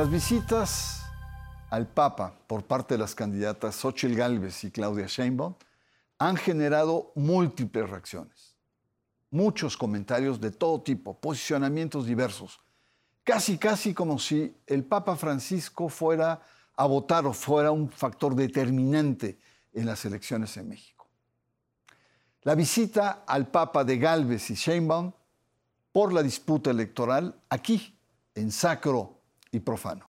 Las visitas al Papa por parte de las candidatas Xochitl Gálvez y Claudia Sheinbaum han generado múltiples reacciones, muchos comentarios de todo tipo, posicionamientos diversos, casi casi como si el Papa Francisco fuera a votar o fuera un factor determinante en las elecciones en México. La visita al Papa de Galvez y Sheinbaum por la disputa electoral aquí, en sacro y profano.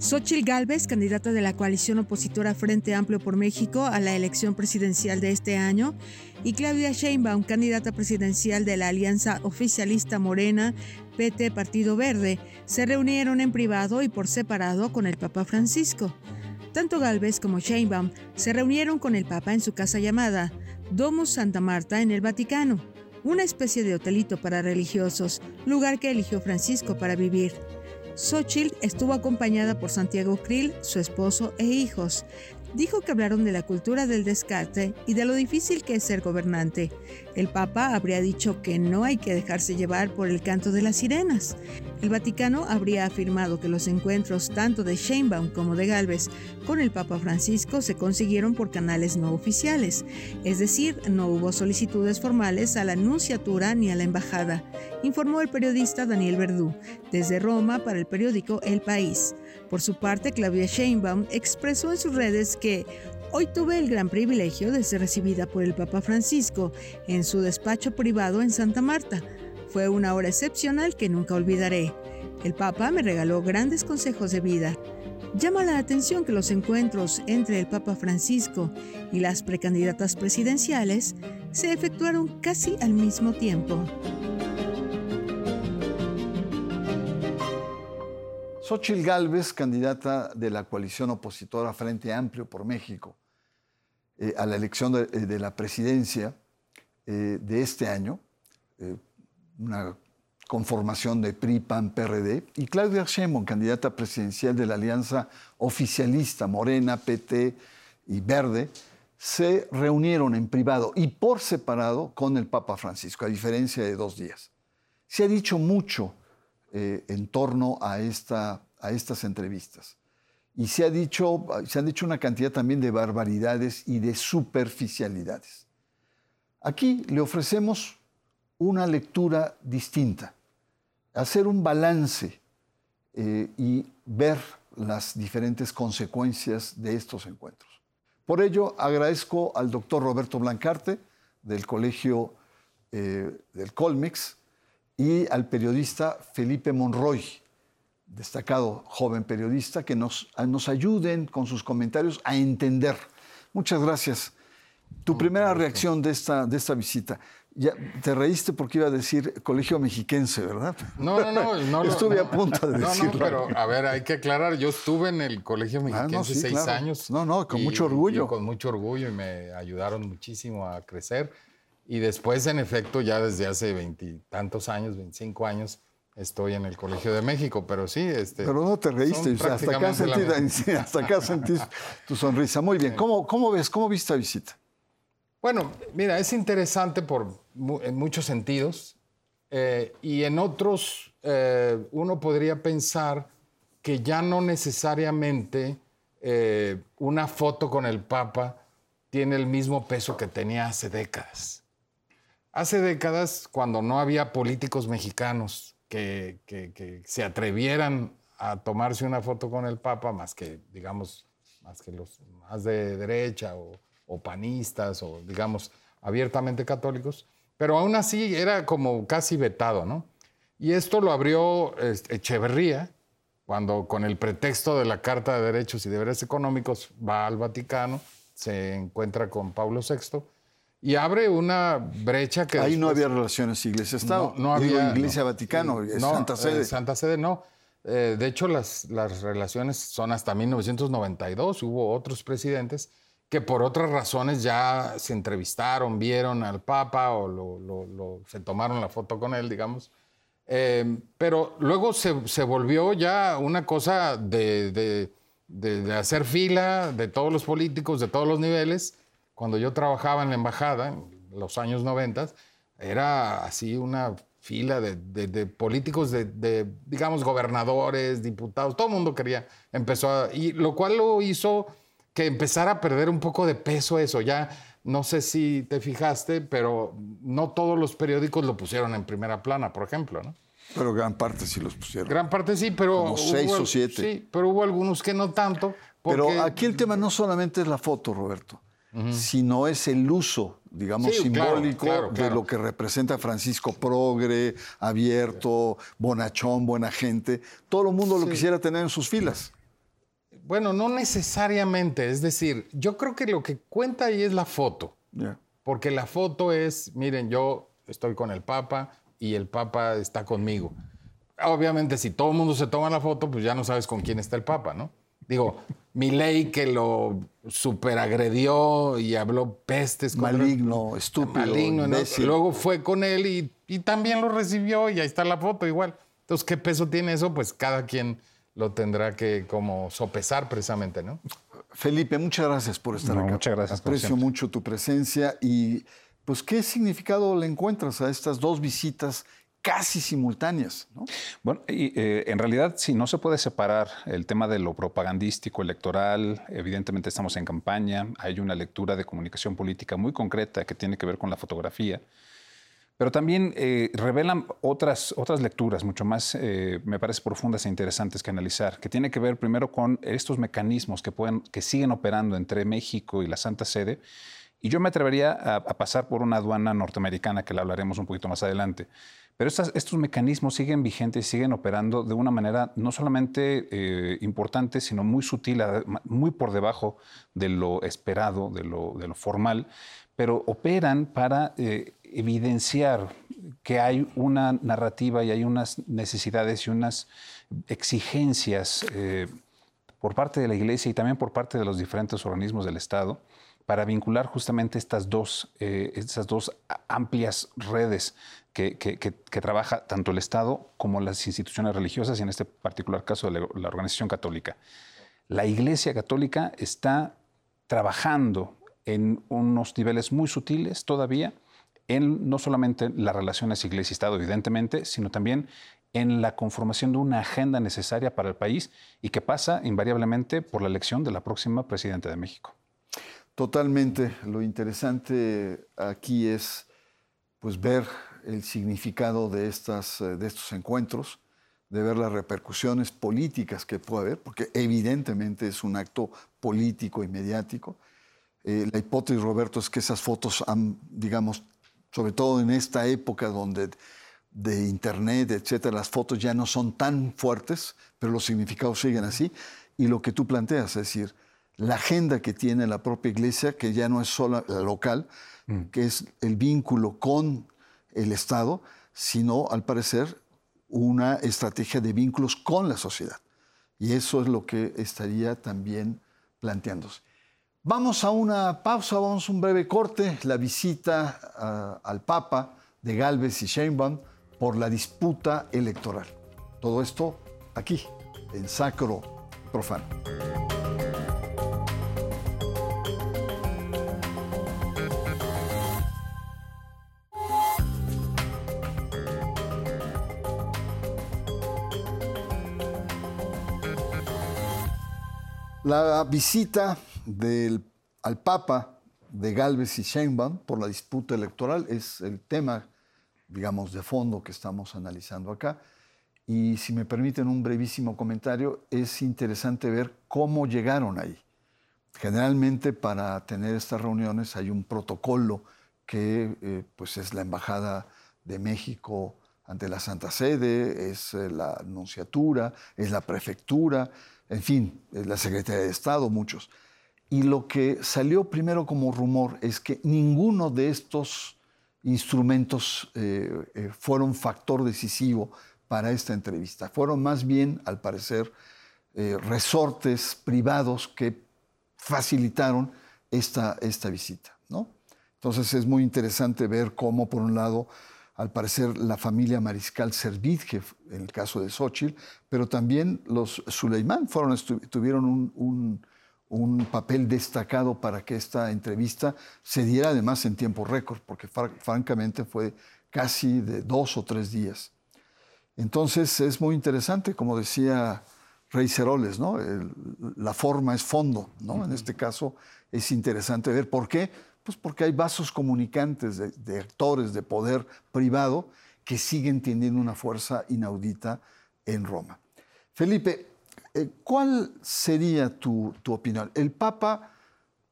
Xochitl Gálvez, candidata de la coalición opositora Frente Amplio por México a la elección presidencial de este año, y Claudia Sheinbaum, candidata presidencial de la alianza oficialista Morena, PT Partido Verde, se reunieron en privado y por separado con el Papa Francisco. Tanto Gálvez como Sheinbaum se reunieron con el Papa en su casa llamada Domus Santa Marta en el Vaticano, una especie de hotelito para religiosos, lugar que eligió Francisco para vivir. Xochitl estuvo acompañada por Santiago Krill, su esposo e hijos. Dijo que hablaron de la cultura del descarte y de lo difícil que es ser gobernante. El Papa habría dicho que no hay que dejarse llevar por el canto de las sirenas. El Vaticano habría afirmado que los encuentros tanto de Sheinbaum como de Galvez con el Papa Francisco se consiguieron por canales no oficiales, es decir, no hubo solicitudes formales a la Nunciatura ni a la Embajada, informó el periodista Daniel Verdú, desde Roma para el periódico El País. Por su parte, Claudia Sheinbaum expresó en sus redes que Hoy tuve el gran privilegio de ser recibida por el Papa Francisco en su despacho privado en Santa Marta. Fue una hora excepcional que nunca olvidaré. El Papa me regaló grandes consejos de vida. Llama la atención que los encuentros entre el Papa Francisco y las precandidatas presidenciales se efectuaron casi al mismo tiempo. Xochitl Gálvez, candidata de la coalición opositora Frente Amplio por México eh, a la elección de, eh, la presidencia eh, de este año, una conformación de PRI, PAN, PRD, y Claudia Sheinbaum, candidata presidencial de la alianza oficialista Morena, PT y Verde, se reunieron en privado y por separado con el Papa Francisco, a diferencia de dos días. Se ha dicho mucho eh, en torno a, esta, a estas entrevistas. Y se, ha dicho, se han dicho una cantidad también de barbaridades y de superficialidades. Aquí le ofrecemos una lectura distinta, hacer un balance eh, y ver las diferentes consecuencias de estos encuentros. Por ello, agradezco al doctor Roberto Blancarte del Colegio eh, del Colmex, y al periodista Felipe Monroy, destacado joven periodista, que nos, nos ayuden con sus comentarios a entender. Muchas gracias. Tu primera reacción de esta, de esta visita. Ya te reíste porque iba a decir colegio mexiquense, ¿verdad? No, no, no. Estuve a punto de decirlo. No, pero a ver, hay que aclarar. Yo estuve en el colegio ah, mexiquense seis años. No, no, con mucho orgullo. con mucho orgullo y me ayudaron muchísimo a crecer. Y después, en efecto, ya desde hace veintitantos años, 25 años, estoy en el Colegio de México, pero sí. Este, pero no te reíste, hasta acá, sentí, hasta acá sentís tu sonrisa. Muy bien, ¿Cómo, ¿cómo ves, cómo viste la visita? Bueno, mira, es interesante por, en muchos sentidos eh, y en otros eh, uno podría pensar que ya no necesariamente eh, una foto con el Papa tiene el mismo peso que tenía hace décadas. Hace décadas, cuando no había políticos mexicanos que, se atrevieran a tomarse una foto con el Papa, más que, digamos, más que los más de derecha o, panistas o, digamos, abiertamente católicos, pero aún así era como casi vetado, ¿no? Y esto lo abrió Echeverría, cuando con el pretexto de la Carta de Derechos y Deberes Económicos va al Vaticano, se encuentra con Pablo VI y abre una brecha que... Ahí no había relaciones iglesia-estado. No, había... Iglesia-Vaticano, Santa Sede. Santa Sede no. Eh, de hecho, las, las relaciones son hasta 1992. Hubo otros presidentes que por otras razones ya se entrevistaron, vieron al Papa o lo, se tomaron la foto con él, digamos. Eh, pero luego se, se, volvió ya una cosa de, de, de, hacer fila de todos los políticos, de todos los niveles, cuando yo trabajaba en la embajada, en los años 90, era así una fila de, políticos, de, digamos, gobernadores, diputados, todo el mundo quería, empezó a, y lo cual lo hizo que empezara a perder un poco de peso eso. Ya no sé si te fijaste, pero no todos los periódicos lo pusieron en primera plana, por ejemplo, ¿no? Pero gran parte sí los pusieron. Gran parte sí, pero. Como seis o siete. Sí, pero hubo algunos que no tanto. Pero aquí el tema no solamente es la foto, Roberto, sino es el uso, digamos, simbólico de lo que representa Francisco Progre, abierto, bonachón, buena gente. Todo el mundo lo quisiera tener en sus filas. Bueno, no necesariamente. Es decir, yo creo que lo que cuenta ahí es la foto. Porque la foto es, miren, yo estoy con el Papa y el Papa está conmigo. Obviamente, si todo el mundo se toma la foto, pues ya no sabes con quién está el Papa, ¿no? Digo, mi ley que lo superagredió y habló pestes. Maligno, estúpido, maligno, Luego fue con él y, y, también lo recibió y ahí está la foto igual. Entonces, ¿qué peso tiene eso? Pues cada quien lo tendrá que como sopesar precisamente, ¿no? Felipe, muchas gracias por estar acá. Muchas gracias. Aprecio mucho tu presencia y pues qué significado le encuentras a estas dos visitas casi simultáneas. ¿no? Bueno, y, eh, en realidad sí, no se puede separar el tema de lo propagandístico, electoral, evidentemente estamos en campaña, hay una lectura de comunicación política muy concreta que tiene que ver con la fotografía, pero también eh, revelan otras, otras lecturas mucho más, eh, me parece, profundas e interesantes que analizar, que tiene que ver primero con estos mecanismos que, pueden, que siguen operando entre México y la Santa Sede. Y yo me atrevería a, pasar por una aduana norteamericana, que la hablaremos un poquito más adelante. Pero estos mecanismos siguen vigentes, siguen operando de una manera no solamente eh, importante, sino muy sutil, muy por debajo de lo esperado, de lo, formal, pero operan para evidenciar que hay una narrativa y hay unas necesidades y unas exigencias eh, por parte de la Iglesia y también por parte de los diferentes organismos del Estado para vincular justamente estas dos, eh, estas dos amplias redes que, trabaja tanto el Estado como las instituciones religiosas y en este particular caso la, la Organización Católica. La Iglesia Católica está trabajando en unos niveles muy sutiles todavía, en no solamente las relaciones iglesia-estado, evidentemente, sino también en la conformación de una agenda necesaria para el país y que pasa invariablemente por la elección de la próxima presidenta de México. Totalmente. Lo interesante aquí es pues, ver el significado de, estas, de estos encuentros, de ver las repercusiones políticas que puede haber, porque evidentemente es un acto político y mediático. Eh, la hipótesis, Roberto, es que esas fotos han, digamos, sobre todo en esta época donde de internet, etcétera, las fotos ya no son tan fuertes, pero los significados siguen así. Y lo que tú planteas, es decir, la agenda que tiene la propia iglesia, que ya no es solo la local, mm. que es el vínculo con el Estado, sino, al parecer, una estrategia de vínculos con la sociedad. Y eso es lo que estaría también planteándose. Vamos a una pausa, vamos a un breve corte. La visita ah, al Papa de Galvez y Sheinbaum por la disputa electoral. Todo esto aquí, en Sacro Profano. La visita del, al Papa de Galvez y Sheinbaum por la disputa electoral es el tema, digamos, de fondo que estamos analizando acá. Y si me permiten un brevísimo comentario, es interesante ver cómo llegaron ahí. Generalmente para tener estas reuniones hay un protocolo que eh, pues es la Embajada de México ante la Santa Sede, es eh, la Anunciatura, es la Prefectura, en fin, es la Secretaría de Estado, muchos. Y lo que salió primero como rumor es que ninguno de estos instrumentos eh, eh, fueron factor decisivo para esta entrevista. Fueron más bien, al parecer, eh, resortes privados que facilitaron esta, esta visita. Entonces es muy interesante ver cómo, por un lado, al parecer la familia Mariscal Servid, que en el caso de Xochitl, pero también los Suleimán fueron, tuvieron un un papel destacado para que esta entrevista se diera además en tiempo récord, porque francamente fue casi de dos o tres días. Entonces es muy interesante, como decía Rey Ceroles, ¿no? la forma es fondo, ¿no? En este caso es interesante ver por qué. Pues porque hay vasos comunicantes de, actores de poder privado que siguen teniendo una fuerza inaudita en Roma. Felipe, eh, ¿cuál sería tu, tu opinión? ¿El Papa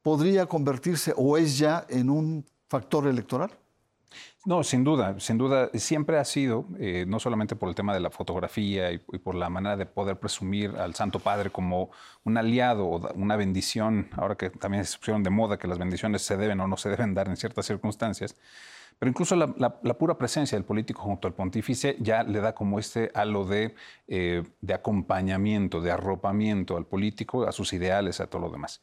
podría convertirse o es ya en un factor electoral? No, sin duda, sin duda, siempre ha sido, eh, no solamente por el tema de la fotografía y, por la manera de poder presumir al Santo Padre como un aliado o una bendición, ahora que también se pusieron de moda que las bendiciones se deben o no se deben dar en ciertas circunstancias, pero incluso la, pura presencia del político junto al pontífice ya le da como este halo de, eh, de acompañamiento, de arropamiento al político, a sus ideales, a todo lo demás.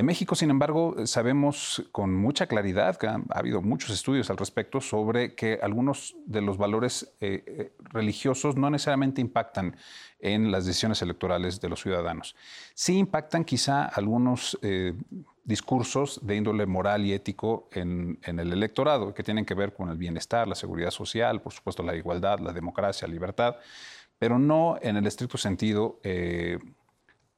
En México, sin embargo, sabemos con mucha claridad que ha, habido muchos estudios al respecto sobre que algunos de los valores eh, eh, religiosos no necesariamente impactan en las decisiones electorales de los ciudadanos. Sí impactan quizá algunos eh, discursos de índole moral y ético en, el electorado, que tienen que ver con el bienestar, la seguridad social, por supuesto la igualdad, la democracia, la libertad, pero no en el estricto sentido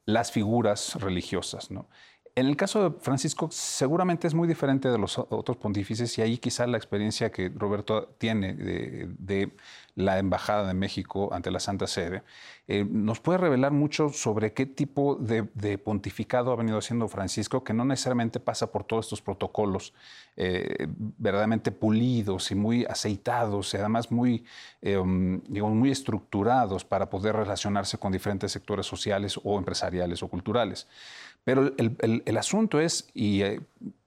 las figuras religiosas. ¿no? En el caso de Francisco, seguramente es muy diferente de los otros pontífices y ahí quizá la experiencia que Roberto tiene de, la Embajada de México ante la Santa Sede eh, nos puede revelar mucho sobre qué tipo de, pontificado ha venido haciendo Francisco, que no necesariamente pasa por todos estos protocolos eh, verdaderamente pulidos y muy aceitados y además muy, eh, muy estructurados para poder relacionarse con diferentes sectores sociales o empresariales o culturales. Pero el, asunto es, y eh,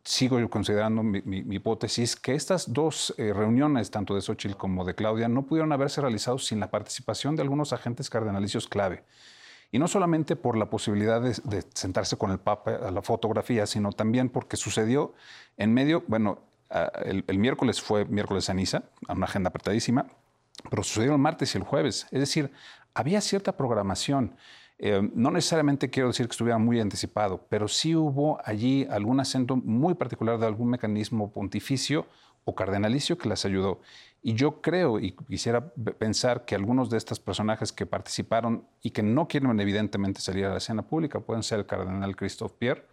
sigo yo considerando mi, hipótesis, que estas dos eh, reuniones, tanto de Xochitl como de Claudia, no pudieron haberse realizado sin la participación de algunos agentes cardenalicios clave. Y no solamente por la posibilidad de, sentarse con el Papa a la fotografía, sino también porque sucedió en medio, bueno, el, miércoles fue miércoles ceniza, a una agenda apretadísima, pero sucedió el martes y el jueves. Es decir, había cierta programación. Eh, no necesariamente quiero decir que estuviera muy anticipado, pero sí hubo allí algún acento muy particular de algún mecanismo pontificio o cardenalicio que las ayudó. Y yo creo y quisiera pensar que algunos de estos personajes que participaron y que no quieren evidentemente salir a la escena pública pueden ser el cardenal Christophe Pierre,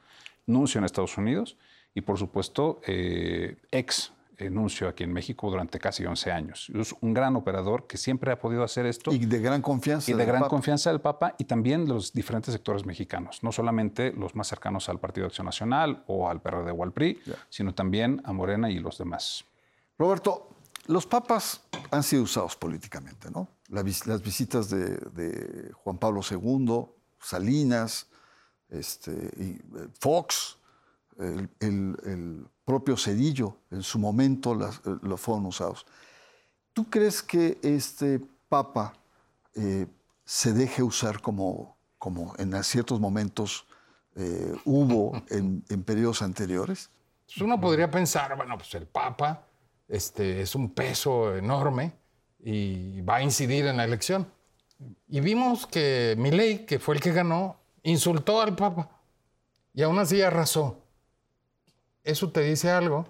nuncio en Estados Unidos, y por supuesto eh, ex enuncio aquí en México durante casi 11 años. Es un gran operador que siempre ha podido hacer esto. Y de gran confianza. Y de gran confianza del Papa y también de los diferentes sectores mexicanos, no solamente los más cercanos al Partido Acción Nacional o al PRD o al PRI, sino también a Morena y los demás. Roberto, los papas han sido usados políticamente, ¿no? las visitas de, Juan Pablo II, Salinas, este, y eh, Fox, el, propio Cedillo, en su momento eh, lo fueron usados. ¿Tú crees que este Papa eh, se deje usar como, como en ciertos momentos eh, hubo en, periodos anteriores? Pues uno podría pensar, bueno, pues el Papa este, es un peso enorme y va a incidir en la elección. Y vimos que Milei, que fue el que ganó, insultó al Papa y aún así arrasó. ¿Eso te dice algo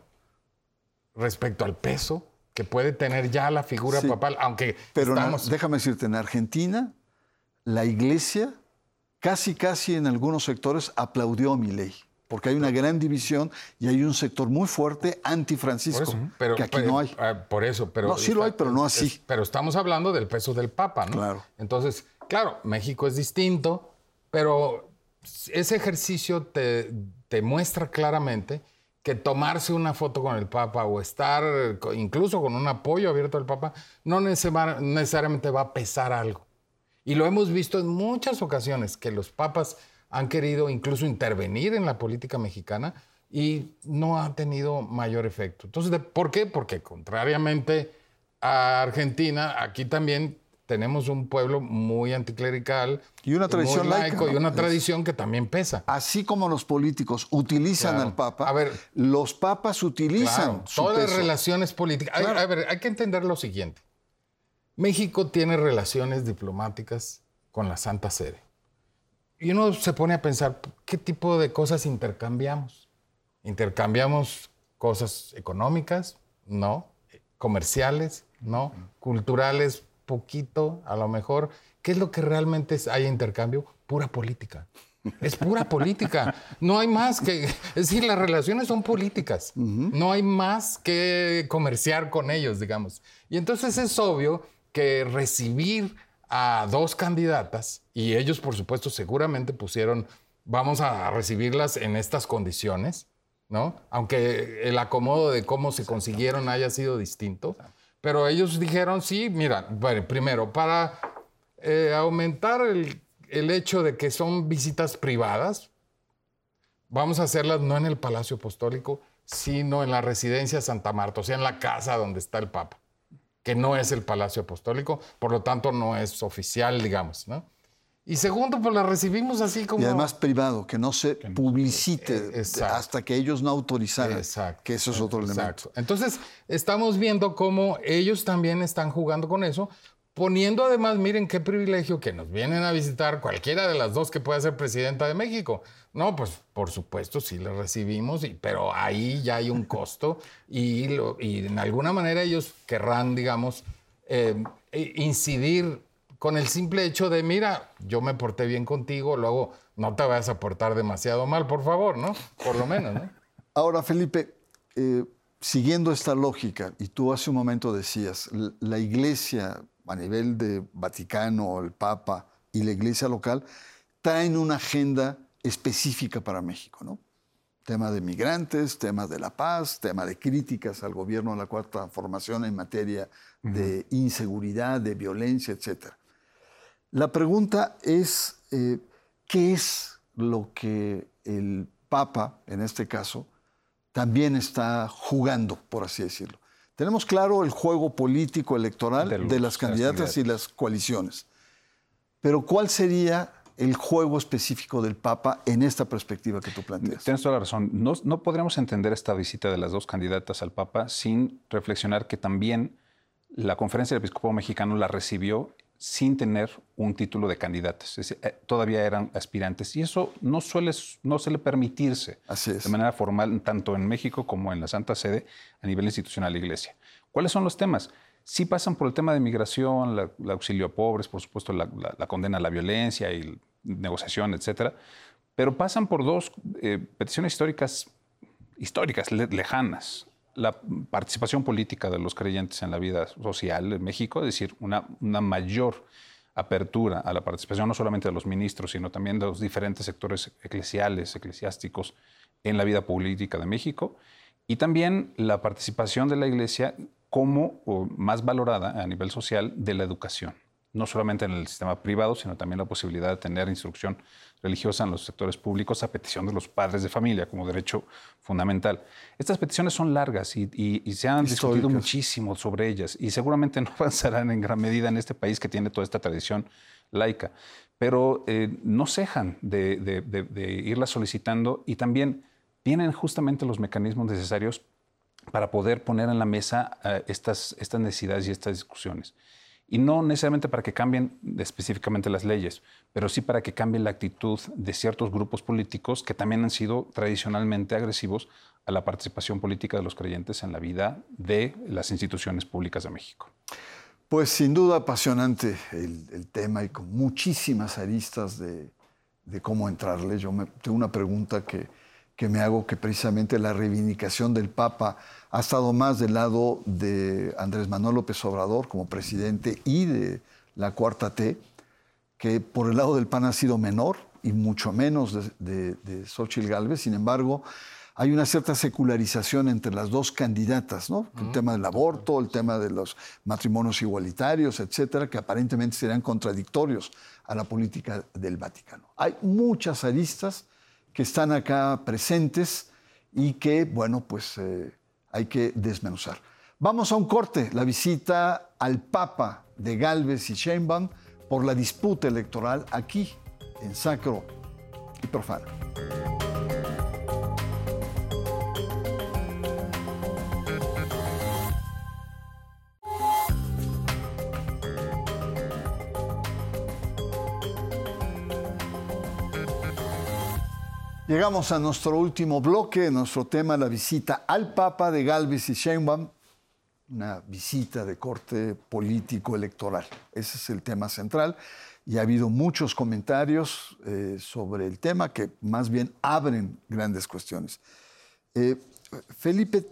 respecto al peso que puede tener ya la figura papal? Aunque Pero déjame decirte, en Argentina, la iglesia casi, casi en algunos sectores aplaudió a mi ley. Porque hay una gran división y hay un sector muy fuerte anti-Francisco, que aquí no hay. Ah, por eso, pero... No, sí lo hay, pero no así. pero estamos hablando del peso del Papa, ¿no? Claro. Entonces, claro, México es distinto, pero ese ejercicio te, te muestra claramente que tomarse una foto con el Papa o estar incluso con un apoyo abierto al Papa no necesariamente va a pesar algo. Y lo hemos visto en muchas ocasiones, que los papas han querido incluso intervenir en la política mexicana y no ha tenido mayor efecto. Entonces, ¿por qué? Porque contrariamente a Argentina, aquí también tenemos un pueblo muy anticlerical. Y una tradición laica. Y una tradición que también pesa. Así como los políticos utilizan al Papa, a ver, los papas utilizan todas las relaciones políticas. A, ver, hay que entender lo siguiente. México tiene relaciones diplomáticas con la Santa Sede. Y uno se pone a pensar, ¿qué tipo de cosas intercambiamos? ¿Intercambiamos cosas económicas? No comerciales, ¿no? Culturales, poquito, a lo mejor. ¿Qué es lo que realmente hay intercambio? Pura política. Es pura política. No hay más que. Es decir, las relaciones son políticas. No hay más que comerciar con ellos, digamos. Y entonces es obvio que recibir a dos candidatas, y ellos, por supuesto, seguramente pusieron, vamos a recibirlas en estas condiciones, ¿no? Aunque el acomodo de cómo se consiguieron haya sido distinto. Pero ellos dijeron, sí, mira, bueno, primero, para eh, aumentar el, el hecho de que son visitas privadas, vamos a hacerlas no en el Palacio Apostólico, sino en la residencia Santa Marta, o sea, en la casa donde está el Papa, que no es el Palacio Apostólico, por lo tanto no es oficial, digamos, ¿no? Y segundo, pues la recibimos así como... Y además privado, que no se publicite Eh, exacto. hasta que ellos no autorizaran. Exacto. Que eso es otro elemento. Exacto. Entonces, estamos viendo cómo ellos también están jugando con eso, poniendo además, miren qué privilegio que nos vienen a visitar cualquiera de las dos que pueda ser presidenta de México. No, pues por supuesto sí le recibimos, y, pero ahí ya hay un costo y, lo- y en alguna manera ellos querrán, digamos, eh, incidir con el simple hecho de, mira, yo me porté bien contigo, luego no te vayas a portar demasiado mal, por favor, ¿no? Por lo menos, ¿no? Ahora, Felipe, eh, siguiendo esta lógica, y tú hace un momento decías, la iglesia a nivel de Vaticano, el Papa y la iglesia local traen una agenda específica para México, ¿no? Tema de migrantes, tema de la paz, tema de críticas al gobierno de la cuarta formación en materia de inseguridad, de violencia, etcétera. La pregunta es, eh, ¿qué es lo que el Papa, en este caso, también está jugando, por así decirlo? Tenemos claro el juego político electoral De los- las candidatas y las coaliciones. Pero ¿cuál sería el juego específico del Papa en esta perspectiva que tú planteas? Tienes toda la razón. No, no podríamos entender esta visita de las dos candidatas al Papa sin reflexionar que también la Conferencia del Episcopado Mexicano la recibió sin tener un título de candidatas. Es decir, eh, todavía eran aspirantes. Y eso no suele, no suele permitirse Así es. de manera formal, tanto en México como en la Santa Sede, a nivel institucional de la Iglesia. ¿Cuáles son los temas? Sí pasan por el tema de migración, la- el auxilio a pobres, por supuesto, la, la- la condena a la violencia y negociación, etcétera, pero pasan por dos eh, peticiones históricas, históricas, le- lejanas. La participación política de los creyentes en la vida social en México, es decir, una, una mayor apertura a la participación no solamente de los ministros, sino también de los diferentes sectores eclesiales, eclesiásticos en la vida política de México, y también la participación de la Iglesia como más valorada a nivel social de la educación, no solamente en el sistema privado, sino también la posibilidad de tener instrucción religiosa en los sectores públicos a petición de los padres de familia como derecho fundamental. Estas peticiones son largas y, y- y se han discutido muchísimo sobre ellas y seguramente no avanzarán en gran medida en este país que tiene toda esta tradición laica, pero eh, no cejan de, de- de- de irlas solicitando y también tienen justamente los mecanismos necesarios para poder poner en la mesa eh, estas, estas necesidades y estas discusiones. Y no necesariamente para que cambien específicamente las leyes, pero sí para que cambie la actitud de ciertos grupos políticos que también han sido tradicionalmente agresivos a la participación política de los creyentes en la vida de las instituciones públicas de México. Pues sin duda apasionante el, tema y con muchísimas aristas de, de cómo entrarle. Yo me- tengo una pregunta que, que me hago que precisamente la reivindicación del Papa ha estado más del lado de Andrés Manuel López Obrador como presidente y de la Cuarta T, que por el lado del PAN ha sido menor y mucho menos de, de, de Xochitl Gálvez. Sin embargo, hay una cierta secularización entre las dos candidatas, ¿no? El tema del aborto, el tema de los matrimonios igualitarios, etcétera, que aparentemente serían contradictorios a la política del Vaticano. Hay muchas aristas que están acá presentes y que, bueno, pues eh, hay que desmenuzar. Vamos a un corte, la visita al Papa de Galvez y Sheinbaum por la disputa electoral aquí en Sacro y Profano. Llegamos a nuestro último bloque, nuestro tema, la visita al Papa de Galvez y Sheinbaum. una visita de corte político electoral. Ese es el tema central y ha habido muchos comentarios eh, sobre el tema que más bien abren grandes cuestiones. Eh, Felipe,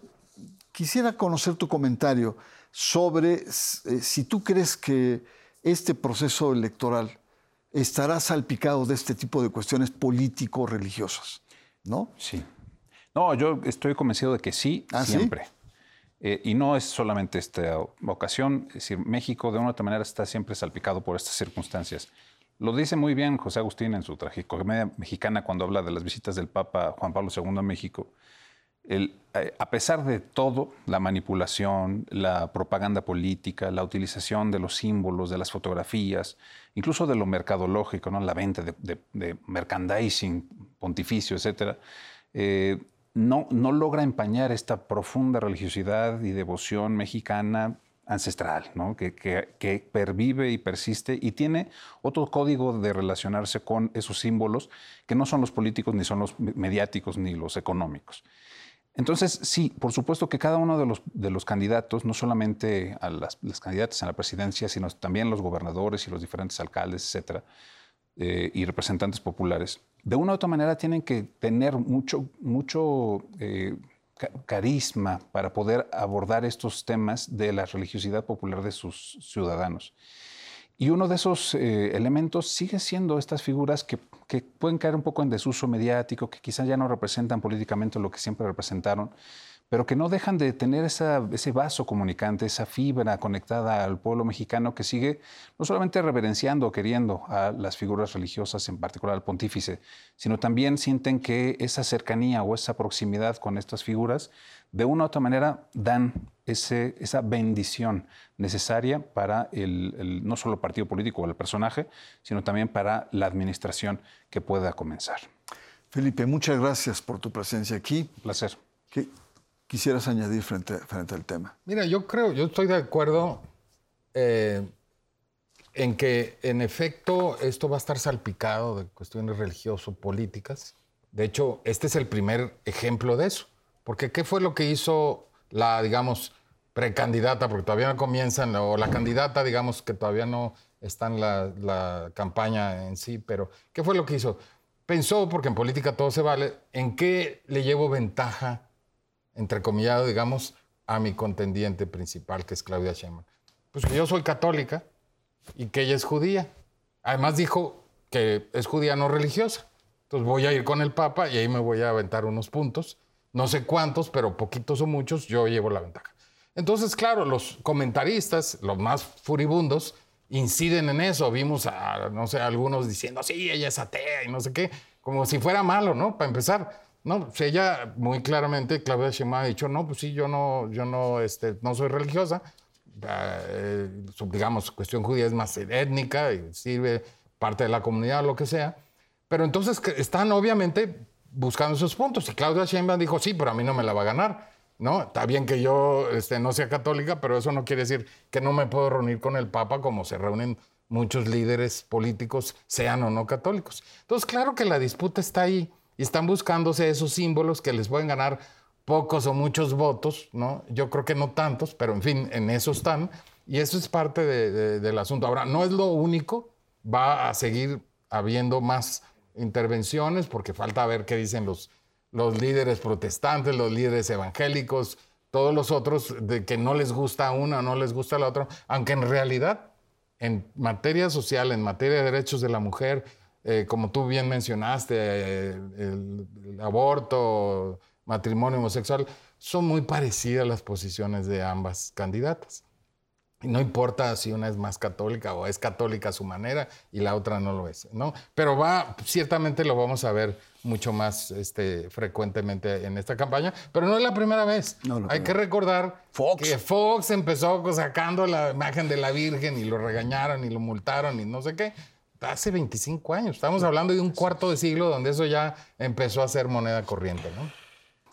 quisiera conocer tu comentario sobre eh, si tú crees que este proceso electoral estará salpicado de este tipo de cuestiones político-religiosas, ¿no? Sí. No, yo estoy convencido de que sí, ¿Ah, siempre. Eh, y no es solamente esta ocasión, es decir, México de una u otra manera está siempre salpicado por estas circunstancias. Lo dice muy bien José Agustín en su tragicomedia mexicana cuando habla de las visitas del Papa Juan Pablo II a México. Eh, a pesar de todo, la manipulación, la propaganda política, la utilización de los símbolos, de las fotografías, incluso de lo mercadológico, ¿no? la venta de, merchandising pontificio, etc., no, logra empañar esta profunda religiosidad y devoción mexicana ancestral, que, pervive y persiste y tiene otro código de relacionarse con esos símbolos que no son los políticos, ni son los mediáticos, ni los económicos. Entonces, sí, por supuesto que cada uno de los, candidatos, no solamente a las, candidatas a la presidencia, sino también los gobernadores y los diferentes alcaldes, etcétera, eh, y representantes populares, de una u otra manera tienen que tener mucho, mucho eh, carisma para poder abordar estos temas de la religiosidad popular de sus ciudadanos. Y uno de esos eh, elementos sigue siendo estas figuras que, que, pueden caer un poco en desuso mediático, que quizás ya no representan políticamente lo que siempre representaron, pero que no dejan de tener ese vaso comunicante, esa fibra conectada al pueblo mexicano que sigue no solamente reverenciando o queriendo a las figuras religiosas, en particular al pontífice, sino también sienten que esa cercanía o esa proximidad con estas figuras de una u otra manera dan ese, esa bendición necesaria para el, no solo el partido político o el personaje, sino también para la administración que pueda comenzar. Felipe, muchas gracias por tu presencia aquí. Un placer quisieras añadir frente, frente al tema? Mira, yo creo, yo estoy de acuerdo eh, en que en efecto esto va a estar salpicado de cuestiones religioso-políticas. De hecho, este es el primer ejemplo de eso. Porque ¿qué fue lo que hizo la, digamos, precandidata, porque todavía no comienzan, o la candidata, digamos, que todavía no está en la, la campaña en sí, pero ¿qué fue lo que hizo? Pensó, porque en política todo se vale, en qué le llevo ventaja entrecomillado, digamos, a mi contendiente principal, que es Claudia Sheinbaum. Pues que yo soy católica y que ella es judía. Además dijo que es judía no religiosa. Entonces voy a ir con el Papa y ahí me voy a aventar unos puntos. No sé cuántos, pero poquitos o muchos, yo llevo la ventaja. Entonces, claro, los comentaristas, los más furibundos, inciden en eso. Vimos a, no sé, algunos diciendo, sí, ella es atea y no sé qué, como si fuera malo, ¿no? Para empezar. No, ella muy claramente, Claudia Sheinbaum ha dicho, no, pues sí, yo no, yo no, este, no soy religiosa. Eh, digamos, cuestión judía es más étnica y sirve parte de la comunidad, lo que sea. Pero entonces están obviamente buscando esos puntos. Y Claudia Sheinbaum dijo, sí, pero a mí no me la va a ganar. ¿no? Está bien que yo este, no sea católica, pero eso no quiere decir que no me puedo reunir con el Papa como se reúnen muchos líderes políticos, sean o no católicos. Entonces, claro que la disputa está ahí y están buscándose esos símbolos que les pueden ganar pocos o muchos votos, ¿no? Yo creo que no tantos, pero en fin, en eso están. Y eso es parte del asunto. Ahora, no es lo único, va a seguir habiendo más intervenciones porque falta ver qué dicen los, los líderes protestantes, los líderes evangélicos, todos los otros de que no les gusta una no les gusta la otra, aunque en realidad en materia social, en materia de derechos de la mujer, eh, como tú bien mencionaste, eh, el, aborto, matrimonio homosexual, son muy parecidas las posiciones de ambas candidatas. No importa si una es más católica o es católica a su manera y la otra no lo es, ¿no? Pero va, ciertamente lo vamos a ver mucho más este, frecuentemente en esta campaña, pero no es la primera vez. Hay que recordar que Fox empezó sacando la imagen de la Virgen y lo regañaron y lo multaron y no sé qué hace 25 años. Estamos hablando de un cuarto de siglo donde eso ya empezó a ser moneda corriente, ¿no?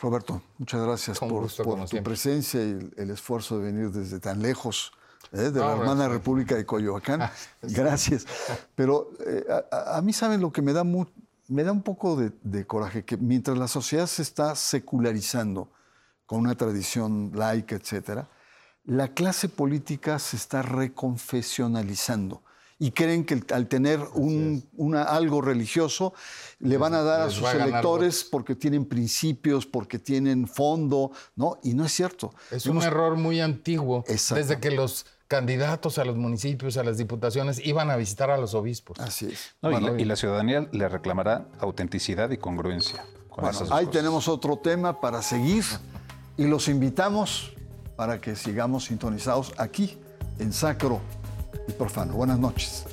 Roberto, muchas gracias por, tu presencia y el, esfuerzo de venir desde tan lejos. ¿Eh? de la hermana República de Coyoacán. Gracias. Pero eh, a, mí, ¿saben lo que me da, me da un poco de, de, coraje? Que mientras la sociedad se está secularizando con una tradición laica, etcétera, la clase política se está reconfesionalizando y creen que al tener un, una, algo religioso le van a dar a sus electores porque tienen principios, porque tienen fondo, ¿no? Y no es cierto. Es un error muy antiguo. Desde que los candidatos a los municipios, a las diputaciones, iban a visitar a los obispos. Así es. y, la, ciudadanía le reclamará autenticidad y congruencia. bueno, ahí tenemos otro tema para seguir y los invitamos para que sigamos sintonizados aquí en Sacro y profano. Buenas noches.